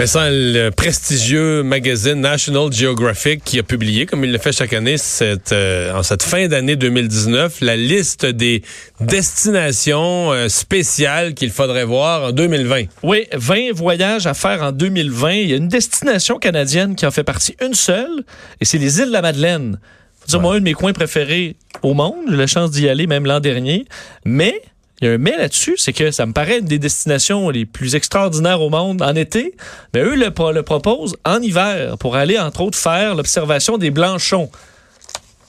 Vincent, le prestigieux magazine National Geographic qui a publié, comme il le fait chaque année, cette, euh, en cette fin d'année 2019, la liste des destinations euh, spéciales qu'il faudrait voir en 2020. Oui, 20 voyages à faire en 2020. Il y a une destination canadienne qui en fait partie, une seule, et c'est les îles de la Madeleine. Faut dire, moi, un de mes coins préférés au monde. J'ai eu la chance d'y aller même l'an dernier. Mais il y a un mais là-dessus, c'est que ça me paraît une des destinations les plus extraordinaires au monde en été. Mais eux le, le proposent en hiver pour aller, entre autres, faire l'observation des blanchons.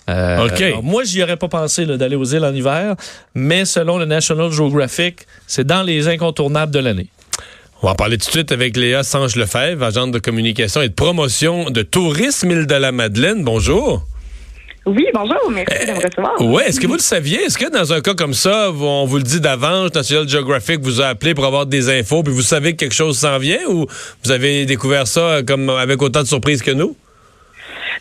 Euh, OK. alors, moi, j'y aurais pas pensé d'aller aux îles en hiver, mais selon le National Geographic, c'est dans les incontournables de l'année. On va en parler tout de suite avec Léa Sange-Lefebvre, agente de communication et de promotion de tourisme île de la Madeleine. Bonjour. Oui, bonjour, merci de me recevoir. Oui, est-ce que vous le saviez? Est-ce que dans un cas comme ça, on vous le dit d'avance, National Geographic vous a appelé pour avoir des infos, puis vous savez que quelque chose s'en vient, ou vous avez découvert ça euh, comme avec autant de surprises que nous?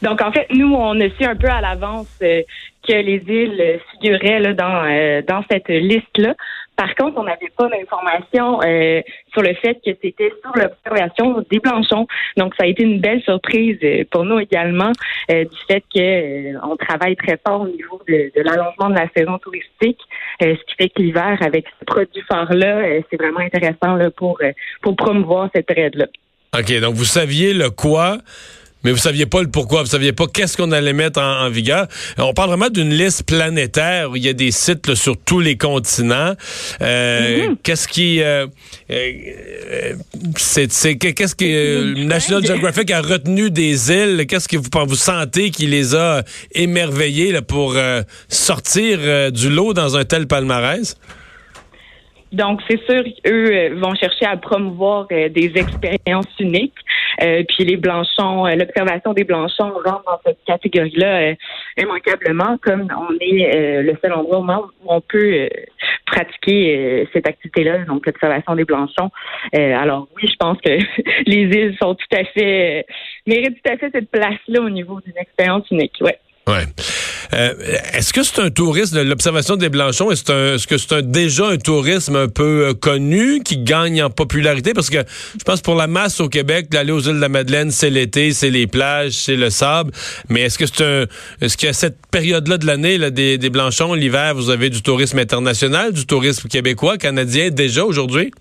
Donc, en fait, nous, on a su un peu à l'avance euh, que les îles euh, figuraient là, dans, euh, dans cette liste-là. Par contre, on n'avait pas d'informations euh, sur le fait que c'était sur l'observation des blanchons. Donc, ça a été une belle surprise euh, pour nous également euh, du fait que on travaille très fort au niveau de, l'allongement de la saison touristique, ce qui fait que l'hiver, avec ce produit phare-là, c'est vraiment intéressant pour, pour promouvoir cette période-là. OK, donc vous saviez le quoi, mais vous saviez pas le pourquoi. Vous saviez pas qu'est-ce qu'on allait mettre en, en vigueur. On parle vraiment d'une liste planétaire où il y a des sites là, sur tous les continents. Euh, Qu'est-ce qui... euh, euh, euh, c'est, c'est- qu'est-ce que euh, National Geographic a retenu des îles? Qu'est-ce que vous, vous sentez qui les a émerveillés là, pour euh, sortir euh, du lot dans un tel palmarès? Donc, c'est sûr qu'eux euh, vont chercher à promouvoir euh, des expériences uniques. Euh, puis les blanchons, euh, l'observation des blanchons rentre dans cette catégorie-là euh, immanquablement, comme on est euh, le seul endroit où on peut pratiquer cette activité-là, donc l'observation des blanchons. Alors oui, je pense que les îles sont tout à fait méritent tout à fait cette place-là au niveau d'une expérience unique. Ouais. Ouais. Euh, est-ce que c'est un tourisme l'observation des Blanchons? Est-ce un- est-ce que c'est un- déjà un tourisme un peu euh, connu qui gagne en popularité? Parce que je pense pour la masse au Québec, d'aller aux îles de la Madeleine, c'est l'été, c'est les plages, c'est le sable. Mais est-ce que c'est un, est-ce qu'à cette période-là de l'année, là, des, des Blanchons, l'hiver, vous avez du tourisme international, du tourisme québécois, canadien déjà aujourd'hui?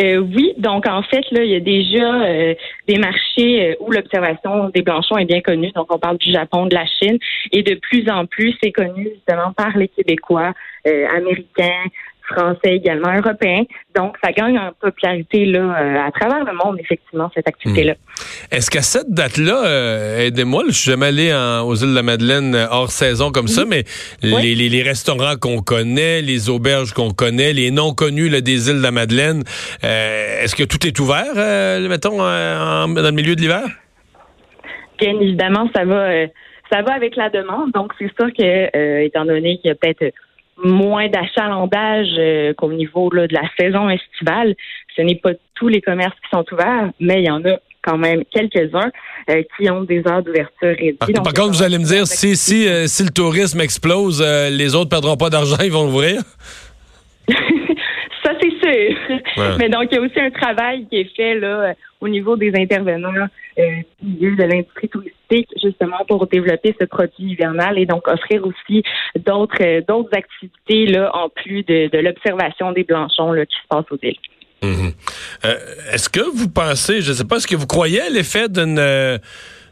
Euh, oui, donc en fait, là, il y a déjà euh, des marchés euh, où l'observation des blanchons est bien connue. Donc, on parle du Japon, de la Chine, et de plus en plus, c'est connu justement par les Québécois, Américains, Français également, Européens. Donc, ça gagne en popularité là euh, à travers le monde, effectivement, cette activité-là. Est-ce qu'à cette date-là, euh, aidez-moi, je suis jamais allé en- aux îles de la Madeleine euh, hors saison comme ça, mais Oui. les, les- les restaurants qu'on connaît, les auberges qu'on connaît, les non connus là, des îles de la Madeleine, euh, est-ce que tout est ouvert, euh, mettons, en- dans le milieu de l'hiver? Bien évidemment, ça va, ça va avec la demande. Donc, c'est sûr que, euh, étant donné qu'il y a peut-être moins d'achalandage euh, qu'au niveau là, de la saison estivale, ce n'est pas tous les commerces qui sont ouverts, mais il y en a quand même quelques-uns euh, qui ont des heures d'ouverture réduites. Par, Donc, par contre, vous allez me dire, si, si, euh, si le tourisme explose, euh, les autres perdront pas d'argent, ils vont ouvrir? Sûr. Ouais. Mais donc, il y a aussi un travail qui est fait là, euh, au niveau des intervenants euh, du milieu de l'industrie touristique, justement pour développer ce produit hivernal et donc offrir aussi d'autres euh, d'autres activités là, en plus de, de l'observation des blanchons là, qui se passent aux îles. Mhm. Euh, est-ce que vous pensez, je ne sais pas, est-ce que vous croyez à l'effet d'une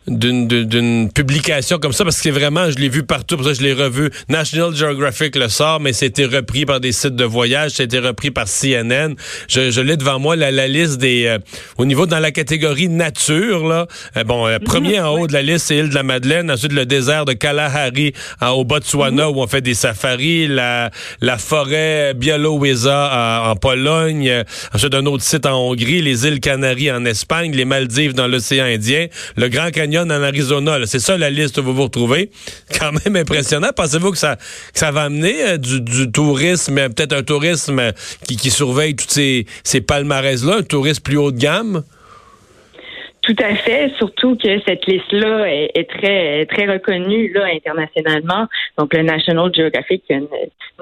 d'une d'une publication comme ça parce que vraiment je l'ai vu partout pour ça je l'ai revu. National Geographic le sort mais c'était repris par des sites de voyage c'était repris par CNN je, je l'ai devant moi la, la liste des euh, au niveau dans la catégorie nature là euh, bon euh, premier en haut de la liste c'est l'île de la Madeleine ensuite le désert de Kalahari au Botswana où on fait des safaris la la forêt Białowieża en, en Pologne ensuite un autre site en Hongrie les îles Canaries en Espagne les Maldives dans l'océan Indien le Grand Canyon en Arizona. C'est ça la liste que vous vous retrouvez. Quand même impressionnant. Pensez-vous que ça, ça va amener euh, du, tourisme, peut-être un tourisme qui, surveille tous ces, ces palmarès-là, un tourisme plus haut de gamme? Tout à fait, surtout que cette liste-là est, très très reconnue là internationalement. Donc le National Geographic a une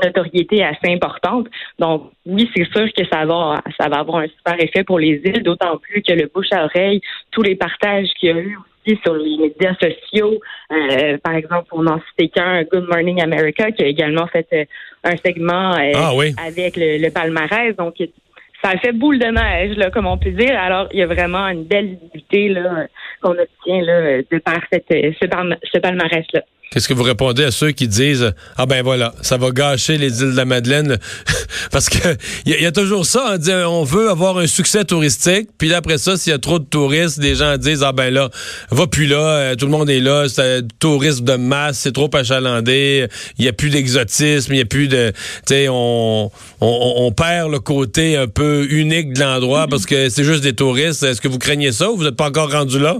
notoriété assez importante. Donc oui, c'est sûr que ça va ça va avoir un super effet pour les îles, d'autant plus que le bouche à oreille, tous les partages qu'il y a eu sur les médias sociaux. Euh, par exemple, pour n'en citer qu'un, Good Morning America, qui a également fait euh, un segment euh, ah avec le, palmarès. Donc, ça a fait boule de neige, là, comme on peut dire. Alors, il y a vraiment une belle visibilité qu'on obtient là, de par cette, ce palmarès-là. Qu'est-ce que vous répondez à ceux qui disent ah ben voilà ça va gâcher les îles de la Madeleine parce que il y, a toujours ça on dit on veut avoir un succès touristique puis après ça s'il y a trop de touristes des gens disent ah ben là va plus là euh, tout le monde est là c'est tourisme de masse c'est trop achalandé il y a plus d'exotisme il y a plus de tu sais on, on, perd le côté un peu unique de l'endroit parce que c'est juste des touristes. Est-ce que vous craignez ça ou vous n'êtes pas encore rendu là?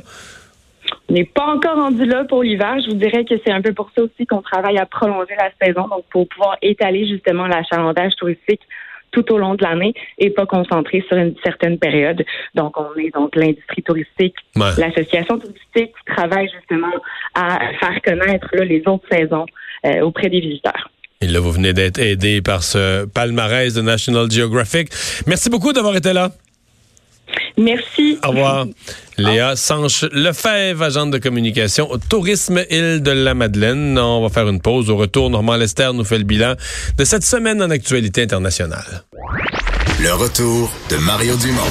On n'est pas encore rendu là pour l'hiver. Je vous dirais que c'est un peu pour ça aussi qu'on travaille à prolonger la saison, donc pour pouvoir étaler justement l'achalandage touristique tout au long de l'année et pas concentrer sur une certaine période. Donc, on est donc l'industrie touristique, l'association touristique qui travaille justement à faire connaître les autres saisons euh, auprès des visiteurs. Et là, vous venez d'être aidé par ce palmarès de National Geographic. Merci beaucoup d'avoir été là. Merci. Au revoir. Léa Sanche Lefebvre, agente de communication au Tourisme Île de la Madeleine. On va faire une pause. Au retour, Normand Lester nous fait le bilan de cette semaine en actualité internationale. Le retour de Mario Dumont.